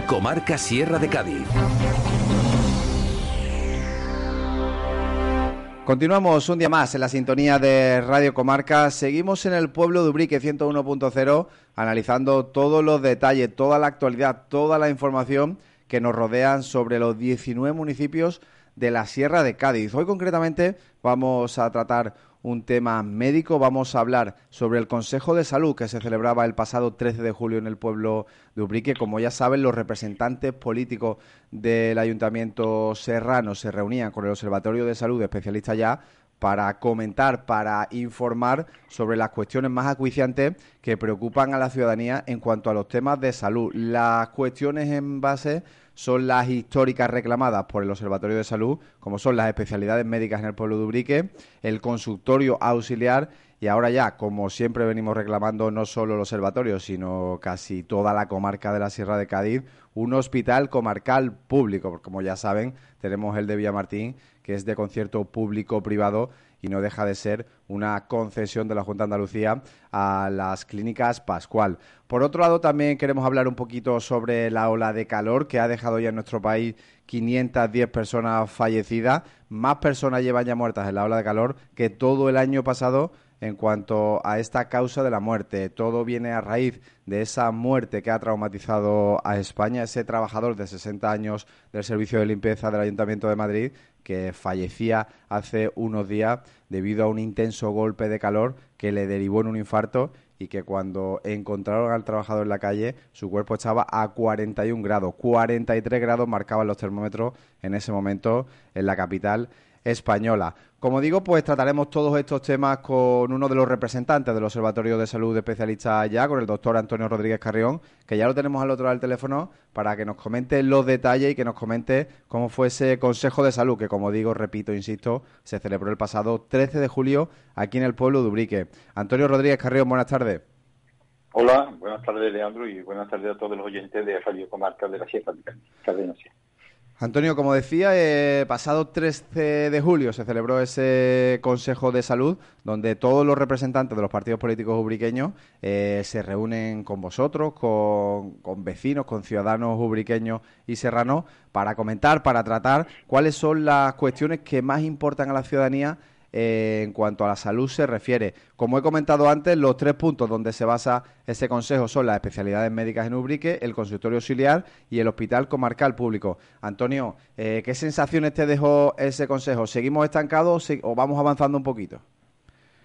Comarca Sierra de Cádiz. Continuamos un día más en la sintonía de Radio Comarca. Seguimos en el pueblo de Ubrique 101.0 analizando todos los detalles, toda la actualidad, toda la información que nos rodean sobre los 19 municipios de la Sierra de Cádiz. Hoy concretamente vamos a tratar un tema médico. Vamos a hablar sobre el Consejo de Salud que se celebraba el pasado 13 de julio en el pueblo de Ubrique. Como ya saben, los representantes políticos del Ayuntamiento Serrano se reunían con el Observatorio de Salud de especialistas ya para comentar, para informar sobre las cuestiones más acuiciantes que preocupan a la ciudadanía en cuanto a los temas de salud. Las cuestiones en base son las históricas reclamadas por el Observatorio de Salud, como son las especialidades médicas en el pueblo de Ubrique, el consultorio auxiliar y ahora ya, como siempre venimos reclamando no solo el observatorio, sino casi toda la comarca de la Sierra de Cádiz, un hospital comarcal público, porque como ya saben, tenemos el de Villamartín, que es de concierto público-privado y no deja de ser una concesión de la Junta de Andalucía a las clínicas Pascual. Por otro lado, también queremos hablar un poquito sobre la ola de calor que ha dejado ya en nuestro país 510 personas fallecidas. Más personas llevan ya muertas en la ola de calor que todo el año pasado en cuanto a esta causa de la muerte. Todo viene a raíz de esa muerte que ha traumatizado a España, ese trabajador de 60 años del Servicio de Limpieza del Ayuntamiento de Madrid que fallecía hace unos días debido a un intenso golpe de calor que le derivó en un infarto y que cuando encontraron al trabajador en la calle, su cuerpo estaba a 41 grados. 43 grados marcaban los termómetros en ese momento en la capital española. Como digo, pues trataremos todos estos temas con uno de los representantes del Observatorio de Salud de Especialistas allá, con el doctor Antonio Rodríguez Carrión, que ya lo tenemos al otro lado del teléfono, para que nos comente los detalles y que nos comente cómo fue ese Consejo de Salud, que como digo, repito, insisto, se celebró el pasado 13 de julio aquí en el pueblo de Ubrique. Antonio Rodríguez Carrión, buenas tardes. Hola, buenas tardes, Leandro, y buenas tardes a todos los oyentes de Radio Comarca de la Sierra. Antonio, como decía, eh, pasado 13 de julio se celebró ese Consejo de Salud donde todos los representantes de los partidos políticos ubriqueños eh, se reúnen con vosotros, con, con, vecinos, con ciudadanos ubriqueños y serranos para comentar, para tratar cuáles son las cuestiones que más importan a la ciudadanía en cuanto a la salud se refiere. Como he comentado antes, los tres puntos donde se basa ese consejo son las especialidades médicas en Ubrique, el consultorio auxiliar y el hospital comarcal público. Antonio, eh, ¿qué sensaciones te dejó ese consejo? ¿Seguimos estancados o vamos avanzando un poquito?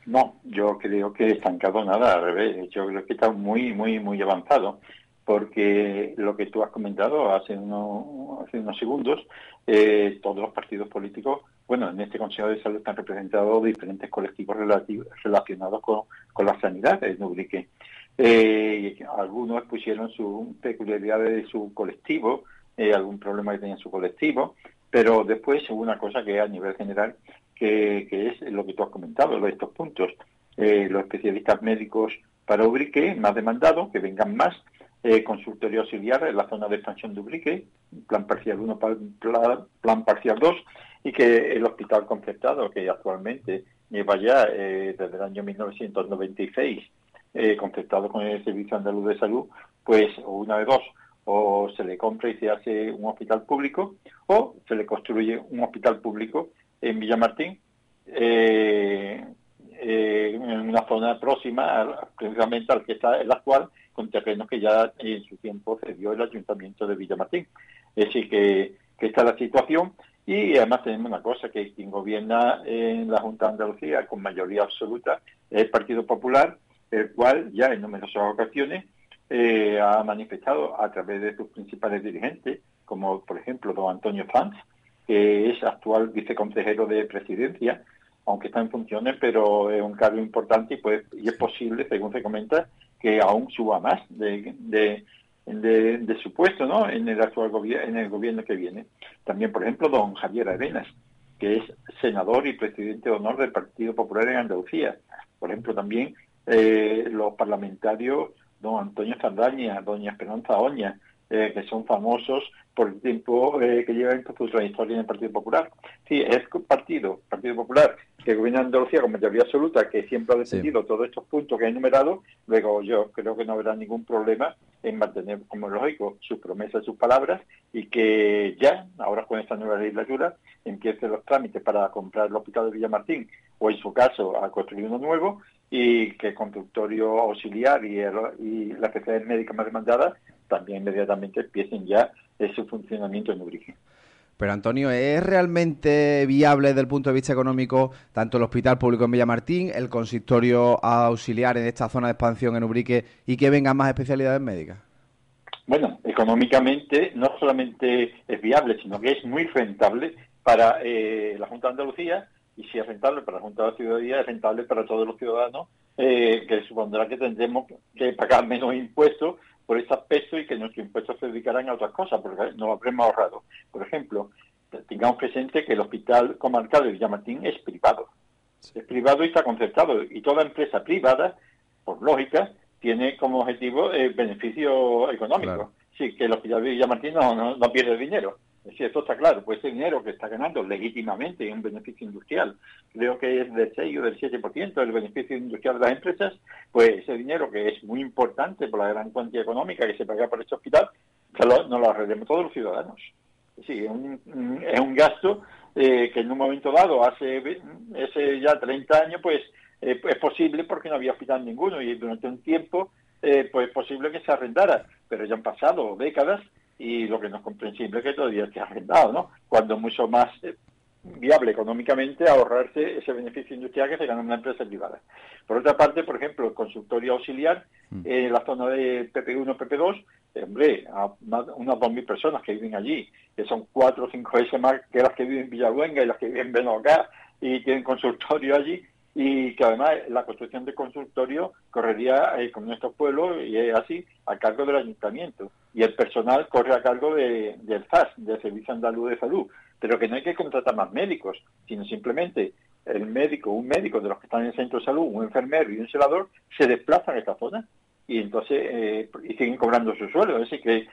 No, yo creo que estancado nada, al revés. Yo creo que está muy, muy, muy avanzado porque lo que tú has comentado hace, hace unos segundos, eh, todos los partidos políticos, bueno, en este Consejo de Salud están representados diferentes colectivos relacionados con, la sanidad en Ubrique. Eh, algunos pusieron sus peculiaridades de su colectivo, eh, algún problema que tenía su colectivo, pero después hubo una cosa que a nivel general, que, que es lo que tú has comentado, estos puntos. los especialistas médicos para Ubrique, más demandados, que vengan más, eh, consultorio auxiliar en la zona de expansión de Ubrique, plan parcial 1, plan, parcial 2, y que el hospital concertado, que actualmente lleva ya eh, desde el año 1996 eh, concertado con el Servicio Andaluz de Salud, pues una de dos, o se le compra y se hace un hospital público, o se le construye un hospital público en Villamartín, eh, en una zona próxima precisamente al que está el actual, con terrenos que ya en su tiempo cedió el Ayuntamiento de Villamartín. Es decir, que, que esta es la situación y además tenemos una cosa, que quien gobierna en la Junta de Andalucía con mayoría absoluta es el Partido Popular, el cual ya en numerosas ocasiones eh, ha manifestado a través de sus principales dirigentes, como por ejemplo don Antonio Sanz, que es actual viceconsejero de presidencia, aunque está en funciones, pero es un cargo importante y, pues, y es posible, según se comenta, que aún suba más de, de, su puesto ¿no? en el actual gobierno, en el gobierno que viene. También, por ejemplo, don Javier Arenas, que es senador y presidente de honor del Partido Popular en Andalucía. Por ejemplo, también eh, los parlamentarios don Antonio Saldaña, doña Esperanza Oña, eh, que son famosos por el tiempo eh, que llevan su trayectoria en el Partido Popular. Sí, es partido, Partido Popular, que gobierna Andalucía con mayoría absoluta, que siempre ha defendido todos estos puntos que he enumerado, luego yo creo que no habrá ningún problema en mantener, como es lógico, sus promesas, sus palabras, y que ya, ahora con esta nueva legislatura, empiecen los trámites para comprar el hospital de Villamartín, o en su caso, a construir uno nuevo, y que el consultorio auxiliar y, y la especialidad médica más demandada también inmediatamente empiecen ya ese funcionamiento en Ubrique. Pero Antonio, ¿es realmente viable desde el punto de vista económico tanto el Hospital Público en Villamartín, el consistorio auxiliar en esta zona de expansión en Ubrique y que vengan más especialidades médicas? Bueno, económicamente no solamente es viable, sino que es muy rentable para eh, la Junta de Andalucía y si es rentable para la Junta de la Ciudadanía, es rentable para todos los ciudadanos, eh, que supondrá que tendremos que pagar menos impuestos por ese aspecto y que nuestros impuestos se dedicarán a otras cosas, porque nos habremos ahorrado. Por ejemplo, tengamos presente que el Hospital Comarcal de Villamartín es privado. Es privado y está concertado. Y toda empresa privada, por lógica, tiene como objetivo el beneficio económico. Sí, que el Hospital de Villamartín no, no pierde dinero. Sí, eso está claro, pues ese dinero que está ganando legítimamente un beneficio industrial, creo que es del 6 o del 7% el beneficio industrial de las empresas, pues ese dinero que es muy importante por la gran cuantía económica que se paga por este hospital, no lo arreglemos todos los ciudadanos. Sí, es un, es gasto eh, que en un momento dado, hace ya 30 años, pues eh, es posible porque no había hospital ninguno y durante un tiempo eh, pues es posible que se arrendara, pero ya han pasado décadas y lo que no es comprensible es que todavía esté arrendado, ¿no? Cuando es mucho más eh, viable económicamente ahorrarse ese beneficio industrial que se gana en una empresa privada. Por otra parte, por ejemplo, el consultorio auxiliar mm. en la zona de PP1, PP2, hombre, a unas 2.000 personas que viven allí, que son cuatro o cinco veces más que las que viven en Villaluenga y las que viven en Benocá y tienen consultorio allí, y que además la construcción de consultorio correría eh, con nuestro pueblo y es así a cargo del ayuntamiento. Y el personal corre a cargo de, del FAS, del Servicio Andaluz de Salud, pero que no hay que contratar más médicos, sino simplemente el médico, un médico de los que están en el centro de salud, un enfermero y un celador se desplazan a esta zona. Y entonces eh, y siguen cobrando su sueldo, es que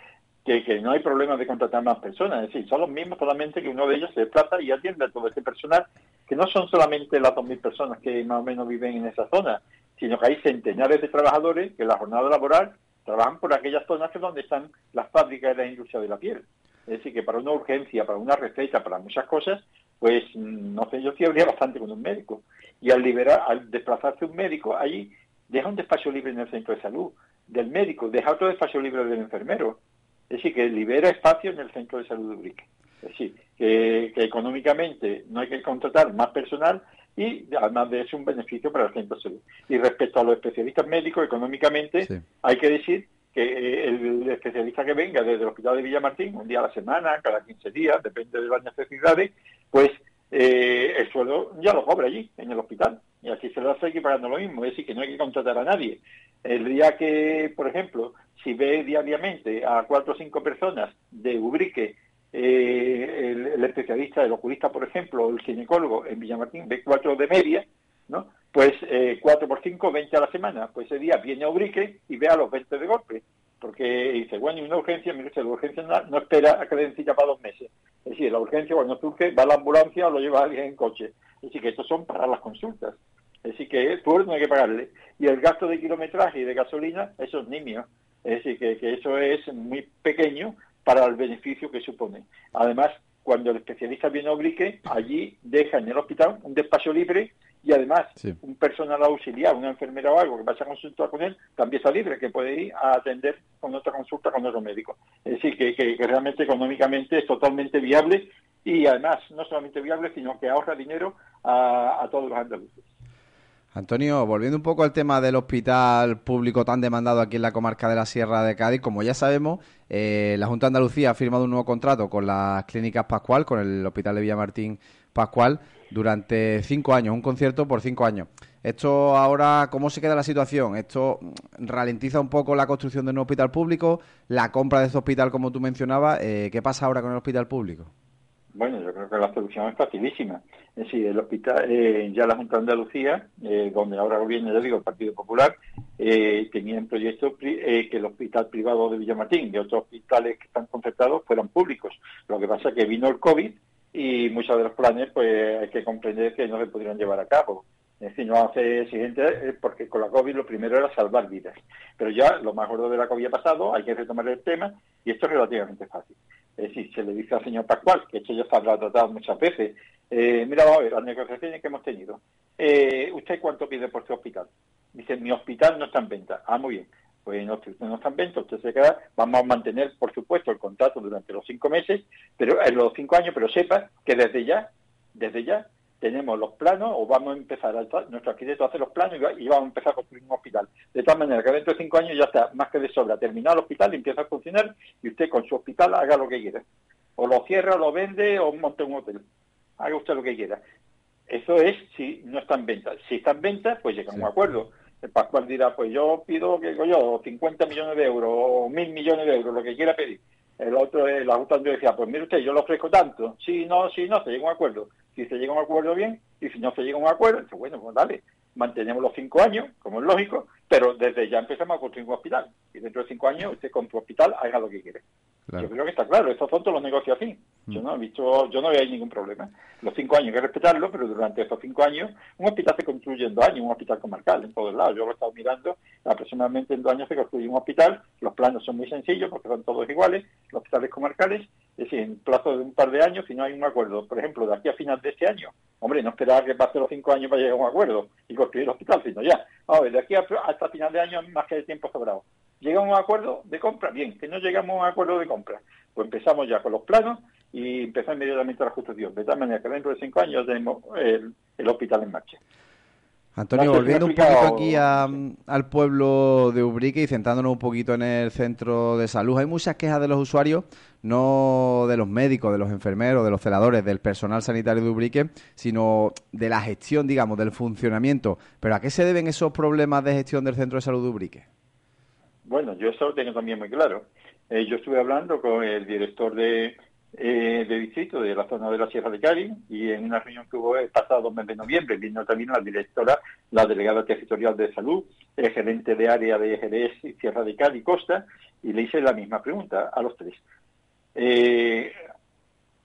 que, no hay problema de contratar más personas, es decir, son los mismos solamente que uno de ellos se desplaza y atiende a todo este personal, que no son solamente las 2.000 personas que más o menos viven en esa zona, sino que hay centenares de trabajadores que la jornada laboral trabajan por aquellas zonas que donde están las fábricas de la industria de la piel. Es decir, que para una urgencia, para una receta, para muchas cosas, pues no sé, yo sí habría bastante con un médico. Y al liberar, al desplazarse un médico, allí deja un despacho libre en el centro de salud del médico, deja otro despacho libre del enfermero, es decir, que libera espacio en el centro de salud de Ubrique. Es decir, que, económicamente no hay que contratar más personal y además de eso un beneficio para el centro de salud. Y respecto a los especialistas médicos, económicamente hay que decir que eh, el especialista que venga desde el Hospital de Villamartín, un día a la semana, cada 15 días, depende de las necesidades, pues eh, el sueldo ya lo cobra allí, en el hospital. Y así se lo hace equiparando lo mismo. Es decir, que no hay que contratar a nadie. El día que, por ejemplo, si ve diariamente a cuatro o cinco personas de Ubrique, eh, el, especialista, el oculista, por ejemplo, o el ginecólogo en Villamartín ve cuatro de media, ¿no? Pues eh, cuatro por cinco, 20 a la semana. Pues ese día viene a Ubrique y ve a los 20 de golpe. Porque dice, bueno, una urgencia, mire, la urgencia no, espera a que den para dos meses. Es decir, la urgencia cuando surge va a la ambulancia o lo lleva alguien en coche. Es decir, que estos son para las consultas. Es decir, que por no hay que pagarle. Y el gasto de kilometraje y de gasolina, eso es nimio. Es decir, que, eso es muy pequeño para el beneficio que supone. Además, cuando el especialista viene a Oblique, allí deja en el hospital un despacho libre y además un personal auxiliar, una enfermera o algo que vaya a consultar con él, también está libre, que puede ir a atender con otra consulta con otro médico. Es decir, que, realmente económicamente es totalmente viable y además no solamente viable, sino que ahorra dinero a, a todos los andaluces. Antonio, volviendo un poco al tema del hospital público tan demandado aquí en la comarca de la Sierra de Cádiz, como ya sabemos, eh, la Junta de Andalucía ha firmado un nuevo contrato con las clínicas Pascual, con el Hospital de Villamartín Pascual, durante cinco años, un concierto por cinco años. Esto ahora, ¿cómo se queda la situación? ¿Esto ralentiza un poco la construcción de un hospital público? ¿La compra de ese hospital, como tú mencionabas? Eh, ¿Qué pasa ahora con el hospital público? Bueno, yo creo que la solución es facilísima. Es decir, el hospital, eh, ya la Junta de Andalucía, eh, donde ahora gobierna, ya digo, el Partido Popular, eh, tenía en proyecto que el hospital privado de Villamartín y otros hospitales que están concertados fueran públicos. Lo que pasa es que vino el COVID y muchos de los planes, pues hay que comprender que no se pudieron llevar a cabo. Es decir, no hace exigente porque con la COVID lo primero era salvar vidas. Pero ya lo más gordo de la COVID ha pasado, hay que retomar el tema y esto es relativamente fácil. Es decir, se le dice al señor Pascual, que esto ya se ha tratado muchas veces, eh, mira, vamos a ver, las negociaciones que hemos tenido. Eh, ¿Usted cuánto pide por su hospital? Dice, mi hospital no está en venta. Ah, muy bien. Pues no, usted no está en venta, usted se queda, vamos a mantener, por supuesto, el contrato durante los cinco meses, pero en los cinco años, pero sepa que desde ya, desde ya, tenemos los planos o vamos a empezar, a, nuestro arquitecto a hacer los planos y, vamos a empezar a construir un hospital. De tal manera que dentro de cinco años ya está más que de sobra terminado el hospital y empieza a funcionar y usted con su hospital haga lo que quiera. O lo cierra, o lo vende o monte un hotel. Haga usted lo que quiera. Eso es si no está en venta. Si está en venta, pues llega a un acuerdo. El Pascual dirá, pues yo pido, que yo, 50 millones de euros o mil millones de euros, lo que quiera pedir. El otro, la Junta decía, pues mire usted, yo lo ofrezco tanto. Si no, si no, se llega a un acuerdo. Si se llega a un acuerdo, bien. Y si no se llega a un acuerdo, dice, bueno, pues dale, mantenemos los cinco años, como es lógico, pero desde ya empezamos a construir un hospital. Y dentro de cinco años usted con su hospital haga lo que quiere. Yo creo que está claro, estos son todos los negocios así. Yo mm. no he visto, yo no veo ningún problema. Los cinco años hay que respetarlo, pero durante estos cinco años, un hospital se construye en dos años, un hospital comarcal en todos lados. Yo lo he estado mirando, aproximadamente en dos años se construye un hospital, los planos son muy sencillos porque son todos iguales, los hospitales comarcales, es decir, en plazo de un par de años, si no hay un acuerdo, por ejemplo, de aquí a final de este año, hombre, no esperar que pase los cinco años para llegar a un acuerdo y construir el hospital, sino ya, a ver, de aquí hasta final de año más que de tiempo sobrado. ¿Llegamos a un acuerdo de compra? Bien, que no llegamos a un acuerdo de compra. Pues empezamos ya con los planos y empezamos inmediatamente la construcción. De tal manera que dentro de cinco años tenemos el, hospital en marcha. Antonio, volviendo un poquito aquí al pueblo de Ubrique y centrándonos un poquito en el centro de salud, hay muchas quejas de los usuarios, no de los médicos, de los enfermeros, de los celadores, del personal sanitario de Ubrique, sino de la gestión, digamos, del funcionamiento. Pero ¿a qué se deben esos problemas de gestión del centro de salud de Ubrique? Bueno, yo eso lo tengo también muy claro. Eh, yo estuve hablando con el director de, eh, de distrito de la zona de la Sierra de Cádiz y en una reunión que hubo el pasado mes de noviembre vino también la directora, la delegada territorial de salud, el gerente de área de Jerez, Sierra de Cádiz, Costa, y le hice la misma pregunta a los tres. Eh,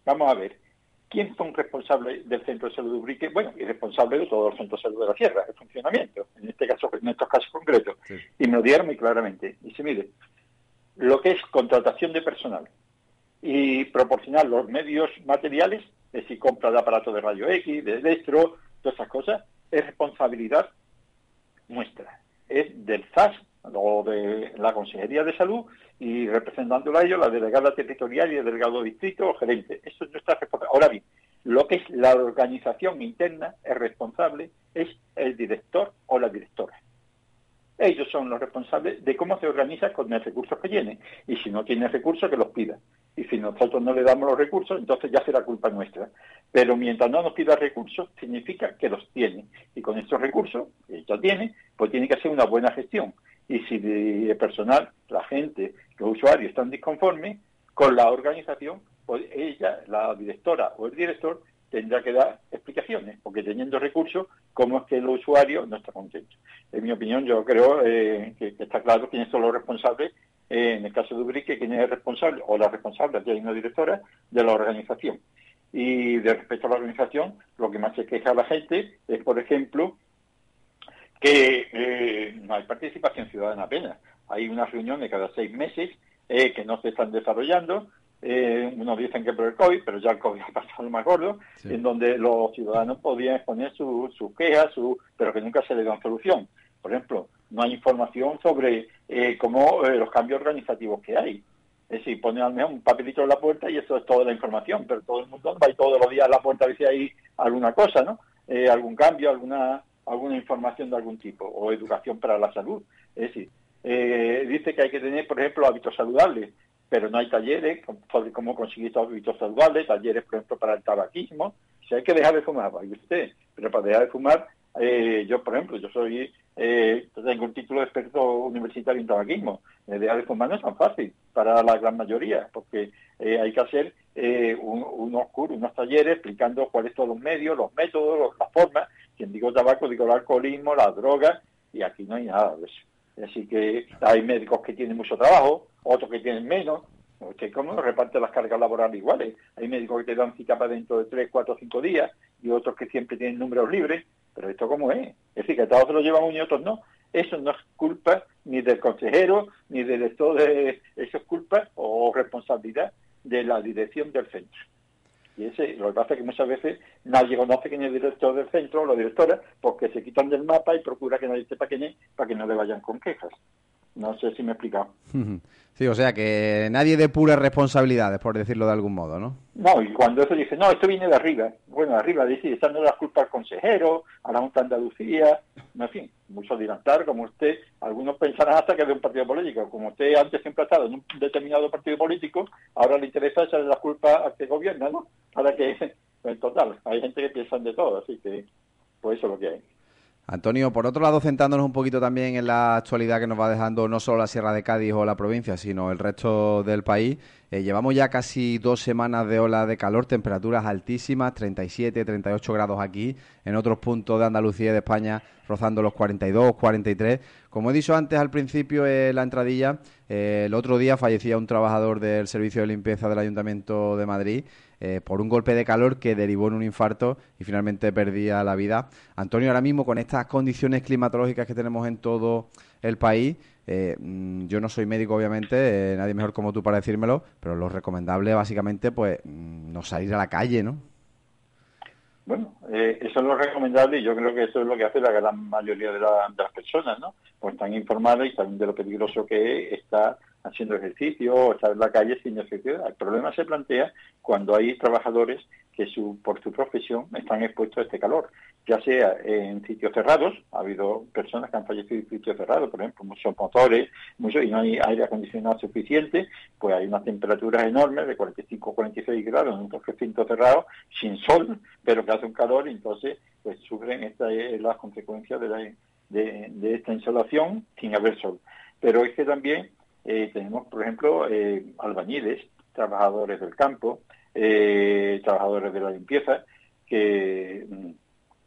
vamos a ver, ¿quién son responsables del centro de salud de Ubrique? Bueno, y responsable de todos los centros de salud de la Sierra, el funcionamiento, en este caso, en estos casos concretos. Y me lo dieron muy claramente. Dice, mire, lo que es contratación de personal y proporcionar los medios materiales, es decir, compra de aparatos de rayo X, de electro, todas esas cosas, es responsabilidad nuestra. Es del SAS o de la Consejería de Salud y representándola a ellos la delegada territorial y el delegado distrito o gerente. Eso es nuestra responsabilidad. Ahora bien, lo que es la organización interna, es responsable es el director o la directora. Ellos son los responsables de cómo se organiza con los recursos que tiene. Y si no tiene recursos, que los pida. Y si nosotros no le damos los recursos, entonces ya será culpa nuestra. Pero mientras no nos pida recursos, significa que los tiene. Y con estos recursos, que ya tiene, pues tiene que hacer una buena gestión. Y si el personal, la gente, los usuarios están disconformes con la organización, pues ella, la directora o el director, tendrá que dar explicaciones, porque teniendo recursos, ¿cómo es que el usuario no está contento? En mi opinión, yo creo eh, que, está claro quiénes son los responsables, eh, en el caso de Ubrique, quién es el responsable o la responsable, ya hay una directora, de la organización. Y de respecto a la organización, lo que más se queja a la gente es, por ejemplo, que eh, no hay participación ciudadana apenas. Hay unas reuniones cada seis meses que no se están desarrollando, eh, unos dicen que por el COVID, pero ya el COVID ha pasado más gordo, en donde los ciudadanos podían exponer sus su quejas, su, pero que nunca se le dan solución. Por ejemplo, no hay información sobre eh, cómo eh, los cambios organizativos que hay. Es decir, ponen al menos un papelito en la puerta y eso es toda la información, pero todo el mundo va todos los días a la puerta a ver si hay alguna cosa, ¿no? Eh, algún cambio, alguna alguna información de algún tipo, o educación para la salud. Es decir, dice que hay que tener, por ejemplo, hábitos saludables pero no hay talleres sobre cómo conseguir hábitos saludables, talleres, por ejemplo, para el tabaquismo. Si hay que dejar de fumar, vaya usted, pero para dejar de fumar, eh, yo, por ejemplo, yo soy, eh, tengo un título de experto universitario en tabaquismo. Eh, dejar de fumar no es tan fácil para la gran mayoría, porque hay que hacer eh, unos cursos, unos talleres explicando cuáles son los medios, los métodos, las formas. Quien digo tabaco, digo el alcoholismo, la droga, y aquí no hay nada de eso. Así que hay médicos que tienen mucho trabajo, otros que tienen menos. Cómo reparte las cargas laborales iguales. Hay médicos que te dan cita para dentro de tres, cuatro, cinco días y otros que siempre tienen números libres. Pero esto cómo es. Es decir, que todos se lo llevan unos y otros no. Eso no es culpa ni del consejero, ni del lector de... Eso es culpa o responsabilidad de la dirección del centro. Y ese, lo que pasa es que muchas veces nadie conoce quién es el director del centro o la directora, porque se quitan del mapa y procura que nadie sepa quién es para que no le vayan con quejas. No sé si me he explicado. Sí, o sea que nadie de puras responsabilidades, por decirlo de algún modo, ¿no? No, y cuando eso dice, no, esto viene de arriba. Bueno, de arriba dice, echando las culpas al consejero, a la Junta de Andalucía, en fin, mucho adelantar, como usted, algunos pensarán hasta que es de un partido político. Como usted antes siempre ha estado en un determinado partido político, ahora le interesa echarle las culpas a que gobierna, ¿no? Para que, en total, hay gente que piensa de todo, así que, pues eso es lo que hay. Antonio, por otro lado, centrándonos un poquito también en la actualidad que nos va dejando no solo la Sierra de Cádiz o la provincia, sino el resto del país, eh, llevamos ya casi dos semanas de ola de calor, temperaturas altísimas, 37, 38 grados aquí, en otros puntos de Andalucía y de España rozando los 42, 43. Como he dicho antes al principio en la entradilla, eh, el otro día fallecía un trabajador del Servicio de Limpieza del Ayuntamiento de Madrid eh, por un golpe de calor que derivó en un infarto y finalmente perdía la vida. Antonio, ahora mismo con estas condiciones climatológicas que tenemos en todo el país, eh, mm, yo no soy médico, obviamente, eh, nadie mejor como tú para decírmelo, pero lo recomendable básicamente, pues, mm, no salir a la calle, ¿no? Bueno, eso es lo recomendable y yo creo que eso es lo que hace la gran mayoría de, las personas, ¿no? Pues están informadas y saben de lo peligroso que está haciendo ejercicio o estar en la calle sin necesidad. El problema se plantea cuando hay trabajadores que su, por su profesión están expuestos a este calor, ya sea en sitios cerrados, ha habido personas que han fallecido en sitios cerrados, por ejemplo, muchos motores, muchos, y no hay aire acondicionado suficiente, pues hay unas temperaturas enormes de 45 46 grados en un recinto cerrado, sin sol, pero que hace un calor, y entonces pues sufren esta, eh, las consecuencias de, de, de esta insolación sin haber sol. Pero es que también eh, tenemos, por ejemplo, eh, albañiles, trabajadores del campo, eh, trabajadores de la limpieza, que,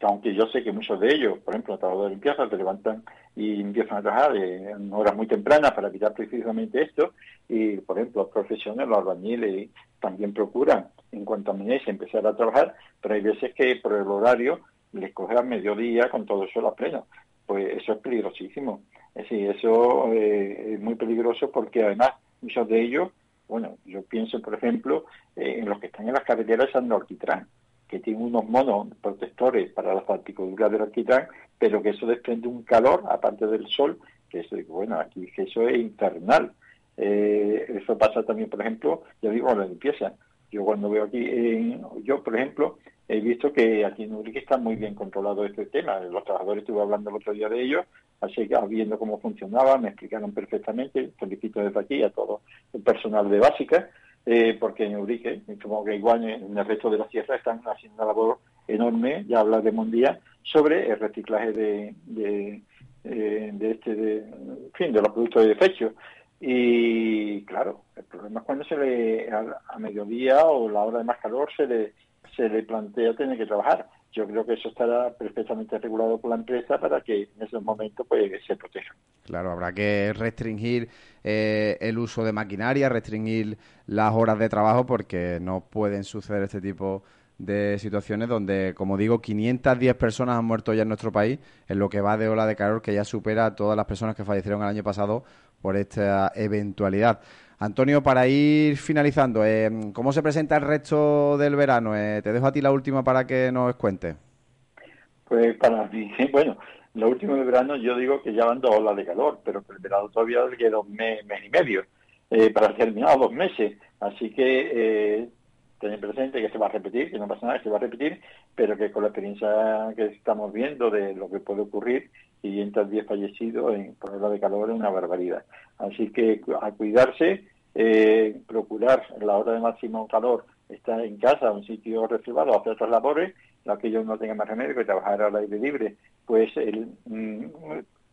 aunque yo sé que muchos de ellos, por ejemplo, trabajadores de limpieza, se levantan y empiezan a trabajar en horas muy tempranas para evitar precisamente esto, y, por ejemplo, los profesionales, los albañiles, también procuran, en cuanto amanece, empezar a trabajar, pero hay veces que por el horario les coge a mediodía con todo eso a pleno. Pues eso es peligrosísimo. Es decir, eso eh, es muy peligroso porque además muchos de ellos, bueno, yo pienso por ejemplo eh, en los que están en las carreteras de Alquitrán, que tienen unos monos protectores para las partículas del alquitrán, pero que eso desprende un calor, aparte del sol, que eso, bueno, aquí eso es infernal. Eh, eso pasa también, por ejemplo, yo digo, la limpieza. Yo cuando veo aquí, yo por ejemplo, he visto que aquí en Urique está muy bien controlado este tema. Los trabajadores, estuve hablando el otro día de ellos, así que viendo cómo funcionaba, me explicaron perfectamente. Felicito desde aquí a todo el personal de básica, eh, porque en Urique, como que igual en el resto de la sierra, están haciendo una labor enorme, ya hablaremos un día, sobre el reciclaje de, de, eh, este, de, fin, de los productos de desecho. Y claro, el problema es cuando se le, a mediodía o la hora de más calor se le se le plantea tener que trabajar. Yo creo que eso estará perfectamente regulado por la empresa para que en esos momentos pues, se proteja. Claro, habrá que restringir eh, el uso de maquinaria, restringir las horas de trabajo porque no pueden suceder este tipo de situaciones donde, como digo, 510 personas han muerto ya en nuestro país en lo que va de ola de calor que ya supera a todas las personas que fallecieron el año pasado por esta eventualidad. Antonio, para ir finalizando, eh, ¿cómo se presenta el resto del verano? Eh, te dejo a ti la última para que nos cuentes. Pues para mí, bueno, lo último del verano yo digo que ya van dos olas de calor, pero el verano todavía queda un mes, y medio eh, para terminar, dos meses. Así que eh, tener presente que se va a repetir, que no pasa nada, que se va a repetir, pero que con la experiencia que estamos viendo de lo que puede ocurrir, y entre 10 fallecidos en, por ola de calor es una barbaridad. Así que a cuidarse eh, procurar la hora de máximo calor estar en casa, en un sitio reservado, hacer otras labores, aquellos no tengan más remedio que trabajar al aire libre, pues el, mm,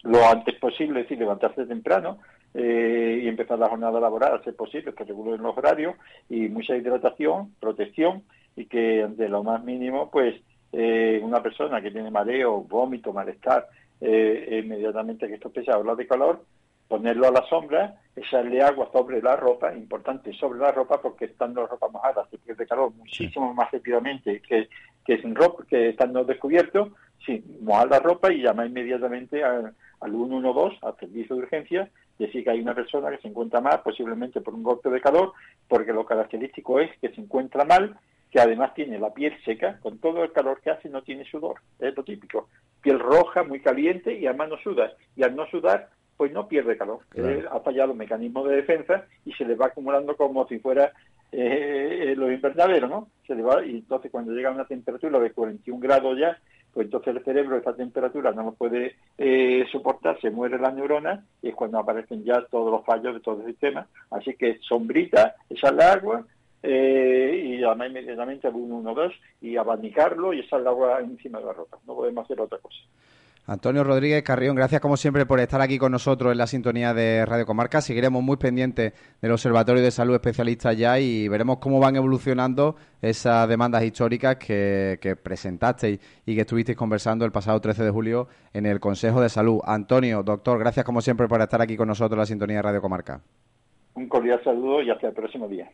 lo antes posible, es decir, levantarse temprano, eh, y empezar la jornada laboral, a ser posible, que regulen los horarios, y mucha hidratación, protección, y que de lo más mínimo, pues eh, una persona que tiene mareo, vómito, malestar, eh, inmediatamente que esto empiece a hablar de calor, ponerlo a la sombra, echarle agua sobre la ropa, importante sobre la ropa porque estando la ropa mojada se pierde calor muchísimo más rápidamente que, que sin ropa, que estando descubierto, sí, mojar la ropa y llamar inmediatamente al 112, al servicio de urgencia, decir que hay una persona que se encuentra mal, posiblemente por un golpe de calor, porque lo característico es que se encuentra mal, que además tiene la piel seca, con todo el calor que hace no tiene sudor, es lo típico. Piel roja, muy caliente y además no suda. Y al no sudar, pues no pierde calor. ha fallado el mecanismo de defensa y se le va acumulando como si fuera eh, los invernaderos, ¿no? Se le va, y entonces cuando llega a una temperatura de 41 grados ya, pues entonces el cerebro esa temperatura no lo puede eh, soportar, se muere la neurona y es cuando aparecen ya todos los fallos de todo el sistema. Así que sombrita, echarle agua eh, y además inmediatamente al 112 y abanicarlo y echarle agua encima de la ropa. No podemos hacer otra cosa. Antonio Rodríguez Carrión, gracias como siempre por estar aquí con nosotros en la sintonía de Radio Comarca. Seguiremos muy pendientes del Observatorio de Salud Especialista ya y veremos cómo van evolucionando esas demandas históricas que, que presentasteis y que estuvisteis conversando el pasado 13 de julio en el Consejo de Salud. Antonio, doctor, gracias como siempre por estar aquí con nosotros en la sintonía de Radio Comarca. Un cordial saludo y hasta el próximo día.